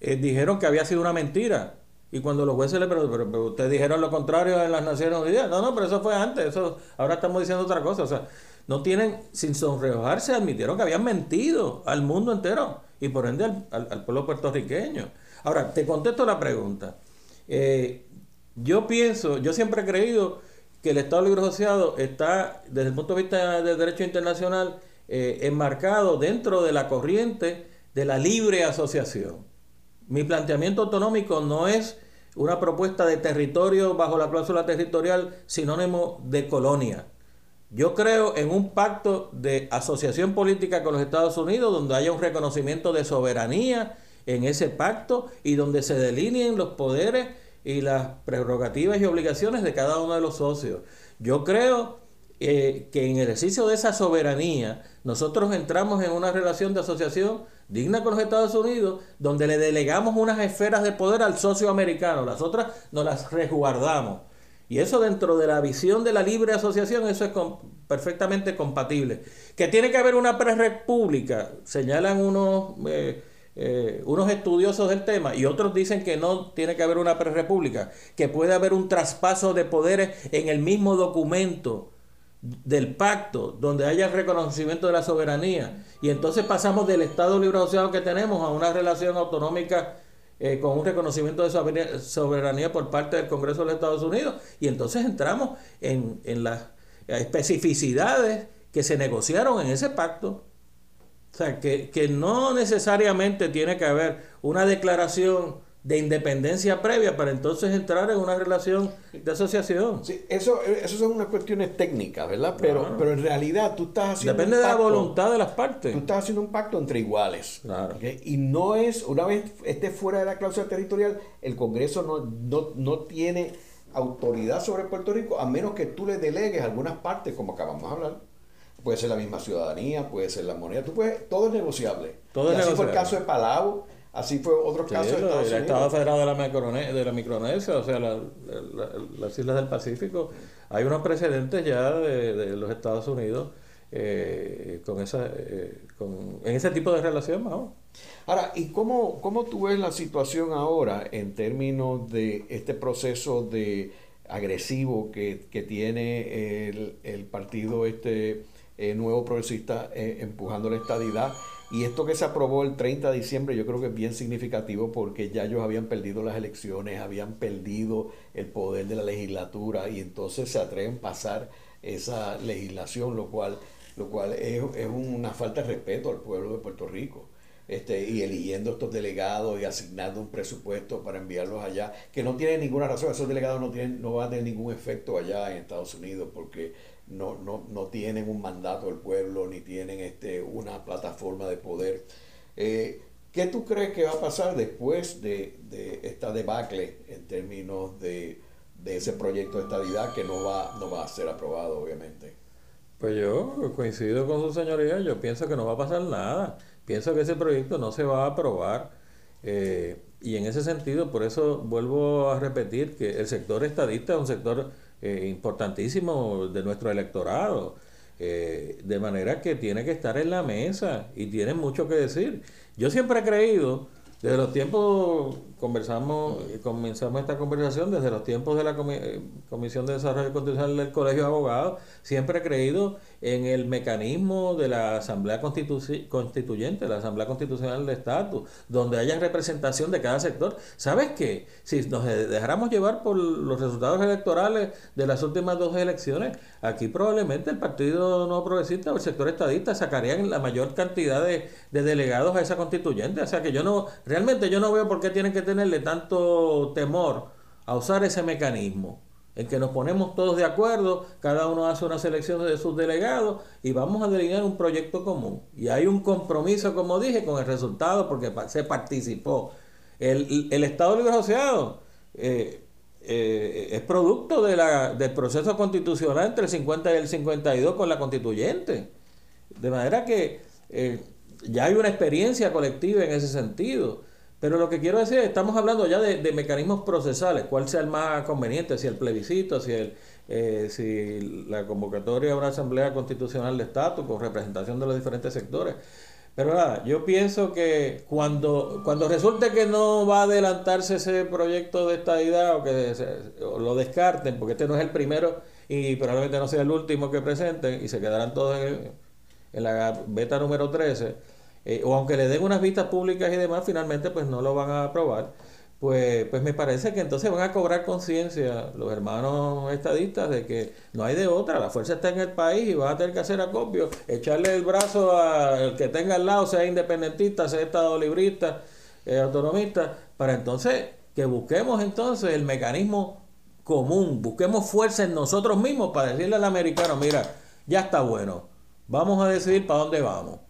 eh, dijeron que había sido una mentira. Y cuando los jueces le preguntaron, pero, ustedes dijeron lo contrario en las Naciones Unidas. No, no, pero eso fue antes. Eso, ahora estamos diciendo otra cosa. O sea, no tienen, sin sonrojarse, admitieron que habían mentido al mundo entero y por ende al, pueblo puertorriqueño. Ahora, te contesto la pregunta. Eh, yo pienso, yo siempre he creído que el Estado Libre Asociado está, desde el punto de vista del derecho internacional, eh, enmarcado dentro de la corriente de la libre asociación. Mi planteamiento autonómico no es una propuesta de territorio bajo la cláusula territorial sinónimo de colonia. Yo creo en un pacto de asociación política con los Estados Unidos donde haya un reconocimiento de soberanía en ese pacto y donde se delineen los poderes y las prerrogativas y obligaciones de cada uno de los socios. Yo creo eh, que en el ejercicio de esa soberanía nosotros entramos en una relación de asociación digna con los Estados Unidos, donde le delegamos unas esferas de poder al socio americano, las otras nos las resguardamos. Y eso dentro de la visión de la libre asociación, eso es perfectamente compatible. Que tiene que haber una prerepública, señalan unos, eh, eh, unos estudiosos del tema, y otros dicen que no tiene que haber una prerepública, que puede haber un traspaso de poderes en el mismo documento del pacto, donde haya reconocimiento de la soberanía. Y entonces pasamos del Estado libre asociado que tenemos a una relación autonómica eh, con un reconocimiento de soberanía por parte del Congreso de los Estados Unidos. Y entonces entramos en, en las especificidades que se negociaron en ese pacto. O sea, que, que no necesariamente tiene que haber una declaración de independencia previa para entonces entrar en una relación de asociación. Sí, eso, eso son unas cuestiones técnicas, ¿verdad? Pero, pero en realidad tú estás haciendo. Depende de la voluntad de las partes. Tú estás haciendo un pacto entre iguales. Y no es, una vez esté fuera de la cláusula territorial, el Congreso no, no, no tiene autoridad sobre Puerto Rico a menos que tú le delegues algunas partes, como acabamos de hablar. Puede ser la misma ciudadanía, puede ser la moneda, tú puedes, todo es negociable. Todo y así fue el caso de Palau Así fue otro caso El Estado Federado de la, de la Micronesia, o sea, las islas del Pacífico. Hay unos precedentes ya de, los Estados Unidos eh, con esa, eh, con, en ese tipo de relación. Ahora, ¿y cómo, cómo tú ves la situación ahora en términos de este proceso de agresivo que, que tiene el, el partido este eh, nuevo progresista empujando la estadidad? Y esto que se aprobó el 30 de diciembre yo creo que es bien significativo porque ya ellos habían perdido las elecciones, habían perdido el poder de la legislatura y entonces se atreven a pasar esa legislación, lo cual, lo cual es, una falta de respeto al pueblo de Puerto Rico. Este, y eligiendo estos delegados y asignando un presupuesto para enviarlos allá, que no tiene ninguna razón, esos delegados no, tienen, no van a tener ningún efecto allá en Estados Unidos porque no, no, no tienen un mandato del pueblo ni tienen este, una plataforma de poder. Eh, ¿Qué tú crees que va a pasar después de, esta debacle en términos de, ese proyecto de estabilidad que no va, no va a ser aprobado, obviamente? Pues yo coincido con su señoría, yo pienso que no va a pasar nada. Pienso que ese proyecto no se va a aprobar. Eh, y en ese sentido, por eso vuelvo a repetir que el sector estadista es un sector eh, importantísimo de nuestro electorado. Eh, de manera que tiene que estar en la mesa y tiene mucho que decir. Yo siempre he creído, desde los tiempos, conversamos, comenzamos esta conversación, desde los tiempos de la eh, Comisión de Desarrollo Constitucional del Colegio de Abogados, siempre he creído en el mecanismo de la Asamblea Constituyente, la Asamblea Constitucional de Estatus, donde haya representación de cada sector. ¿Sabes qué? Si nos dejáramos llevar por los resultados electorales de las últimas dos elecciones, aquí probablemente el Partido No Progresista o el sector estadista sacarían la mayor cantidad de, de delegados a esa constituyente. O sea que yo no, realmente yo no veo por qué tienen que tenerle tanto temor a usar ese mecanismo en que nos ponemos todos de acuerdo, cada uno hace una selección de sus delegados y vamos a delinear un proyecto común. Y hay un compromiso, como dije, con el resultado porque se participó. El, Estado Libre Asociado eh, eh, es producto de la, del proceso constitucional entre el 50 y el 52 con la constituyente. De manera que eh, ya hay una experiencia colectiva en ese sentido. Pero lo que quiero decir es, estamos hablando ya de, mecanismos procesales, cuál sea el más conveniente, si el plebiscito, si, el, eh, si la convocatoria a una asamblea constitucional de estatus con representación de los diferentes sectores. Pero nada, yo pienso que cuando, cuando resulte que no va a adelantarse ese proyecto de estadidad o que lo descarten, porque este no es el primero y probablemente no sea el último que presenten y se quedarán todos en, en la beta número 13, eh, o aunque le den unas vistas públicas y demás, finalmente pues no lo van a aprobar, pues, pues me parece que entonces van a cobrar conciencia los hermanos estadistas de que no hay de otra, la fuerza está en el país y van a tener que hacer acopio, echarle el brazo al que tenga al lado, sea independentista, sea estado librista, eh, autonomista, para entonces que busquemos entonces el mecanismo común, busquemos fuerza en nosotros mismos para decirle al americano, mira, ya está bueno, vamos a decidir para dónde vamos.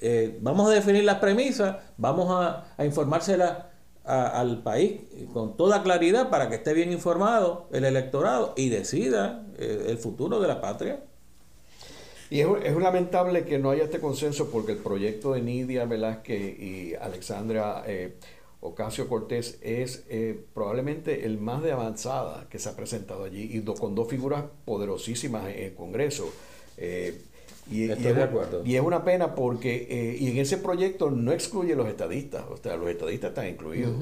Eh, vamos a definir las premisas, vamos a, a informársela al país con toda claridad para que esté bien informado el electorado y decida eh, el futuro de la patria. Y es, es, lamentable que no haya este consenso porque el proyecto de Nidia Velázquez y Alexandra eh, Ocasio Cortés es probablemente el más de avanzada que se ha presentado allí y con dos figuras poderosísimas en el Congreso. Y, Estoy es, de acuerdo. y es una pena porque, eh, y en ese proyecto no excluye los estadistas, o sea, los estadistas están incluidos.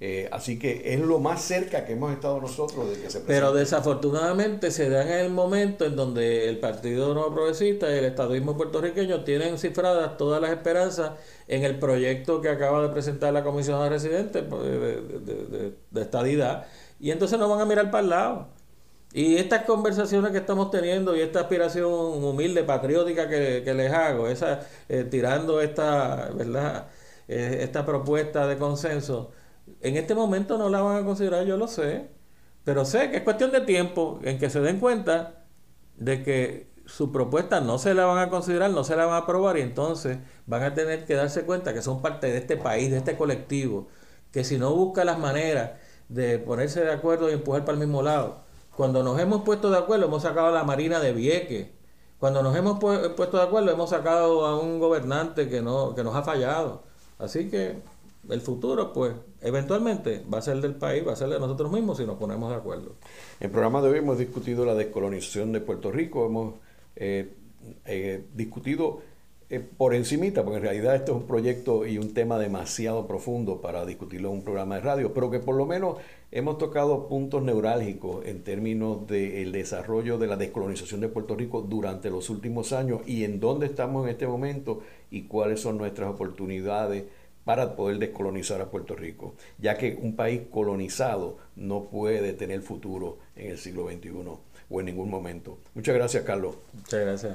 Eh, así que es lo más cerca que hemos estado nosotros de que se presente. Pero desafortunadamente se da en el momento en donde el Partido Nuevo Progresista y el estadismo puertorriqueño tienen cifradas todas las esperanzas en el proyecto que acaba de presentar la Comisión de Residentes pues, de, de, de, de estadidad, y entonces no van a mirar para el lado. Y estas conversaciones que estamos teniendo y esta aspiración humilde, patriótica que, que les hago, esa, eh, tirando esta, ¿verdad? Eh, esta propuesta de consenso, en este momento no la van a considerar, yo lo sé, pero sé que es cuestión de tiempo en que se den cuenta de que su propuesta no se la van a considerar, no se la van a aprobar y entonces van a tener que darse cuenta que son parte de este país, de este colectivo, que si no busca las maneras de ponerse de acuerdo y empujar para el mismo lado, cuando nos hemos puesto de acuerdo, hemos sacado a la Marina de Vieques. Cuando nos hemos pu puesto de acuerdo, hemos sacado a un gobernante que, no, que nos ha fallado. Así que el futuro, pues, eventualmente va a ser del país, va a ser de nosotros mismos si nos ponemos de acuerdo. En el programa de hoy hemos discutido la descolonización de Puerto Rico, hemos eh, eh, discutido eh, por encimita, porque en realidad esto es un proyecto y un tema demasiado profundo para discutirlo en un programa de radio, pero que por lo menos hemos tocado puntos neurálgicos en términos del desarrollo de la descolonización de Puerto Rico durante los últimos años y en dónde estamos en este momento y cuáles son nuestras oportunidades para poder descolonizar a Puerto Rico, ya que un país colonizado no puede tener futuro en el siglo XXI o en ningún momento. Muchas gracias, Carlos. Muchas gracias.